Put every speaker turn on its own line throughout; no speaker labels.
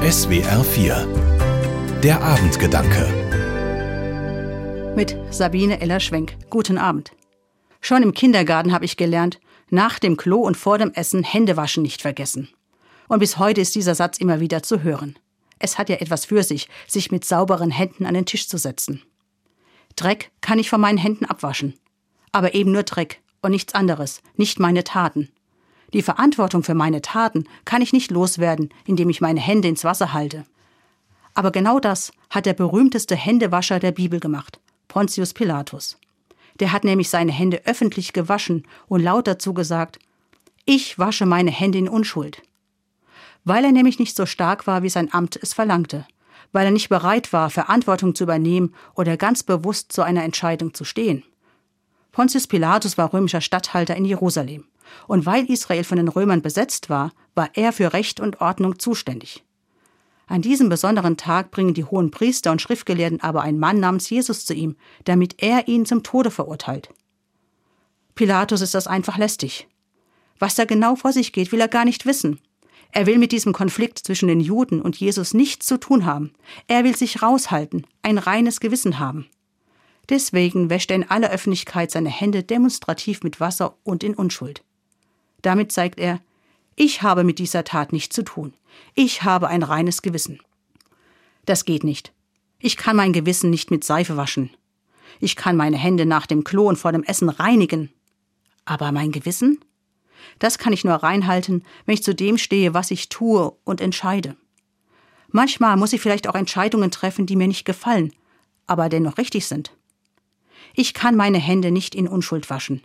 SWR 4 Der Abendgedanke
Mit Sabine Eller-Schwenk. Guten Abend. Schon im Kindergarten habe ich gelernt, nach dem Klo und vor dem Essen Hände waschen nicht vergessen. Und bis heute ist dieser Satz immer wieder zu hören. Es hat ja etwas für sich, sich mit sauberen Händen an den Tisch zu setzen. Dreck kann ich von meinen Händen abwaschen. Aber eben nur Dreck und nichts anderes, nicht meine Taten. Die Verantwortung für meine Taten kann ich nicht loswerden, indem ich meine Hände ins Wasser halte. Aber genau das hat der berühmteste Händewascher der Bibel gemacht, Pontius Pilatus. Der hat nämlich seine Hände öffentlich gewaschen und laut dazu gesagt, ich wasche meine Hände in Unschuld. Weil er nämlich nicht so stark war, wie sein Amt es verlangte, weil er nicht bereit war, Verantwortung zu übernehmen oder ganz bewusst zu einer Entscheidung zu stehen. Pontius Pilatus war römischer Statthalter in Jerusalem. Und weil Israel von den Römern besetzt war, war er für Recht und Ordnung zuständig. An diesem besonderen Tag bringen die hohen Priester und Schriftgelehrten aber einen Mann namens Jesus zu ihm, damit er ihn zum Tode verurteilt. Pilatus ist das einfach lästig. Was da genau vor sich geht, will er gar nicht wissen. Er will mit diesem Konflikt zwischen den Juden und Jesus nichts zu tun haben. Er will sich raushalten, ein reines Gewissen haben. Deswegen wäscht er in aller Öffentlichkeit seine Hände demonstrativ mit Wasser und in Unschuld. Damit zeigt er, ich habe mit dieser Tat nichts zu tun. Ich habe ein reines Gewissen. Das geht nicht. Ich kann mein Gewissen nicht mit Seife waschen. Ich kann meine Hände nach dem Klo und vor dem Essen reinigen. Aber mein Gewissen? Das kann ich nur reinhalten, wenn ich zu dem stehe, was ich tue und entscheide. Manchmal muss ich vielleicht auch Entscheidungen treffen, die mir nicht gefallen, aber dennoch richtig sind. Ich kann meine Hände nicht in Unschuld waschen.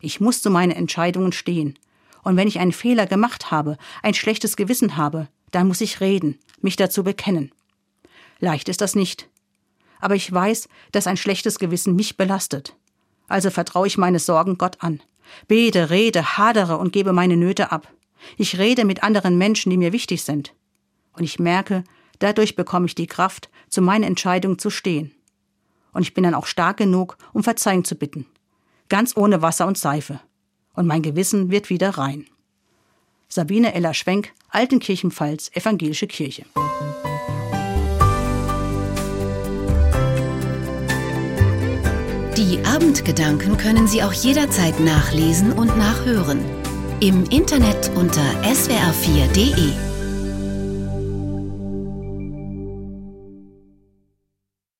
Ich muss zu meinen Entscheidungen stehen. Und wenn ich einen Fehler gemacht habe, ein schlechtes Gewissen habe, dann muss ich reden, mich dazu bekennen. Leicht ist das nicht. Aber ich weiß, dass ein schlechtes Gewissen mich belastet. Also vertraue ich meine Sorgen Gott an. Bete, rede, hadere und gebe meine Nöte ab. Ich rede mit anderen Menschen, die mir wichtig sind. Und ich merke, dadurch bekomme ich die Kraft, zu meinen Entscheidungen zu stehen und ich bin dann auch stark genug, um Verzeihung zu bitten. Ganz ohne Wasser und Seife. Und mein Gewissen wird wieder rein. Sabine Ella Schwenk, Altenkirchenpfalz, Evangelische Kirche.
Die Abendgedanken können Sie auch jederzeit nachlesen und nachhören. Im Internet unter swr4.de.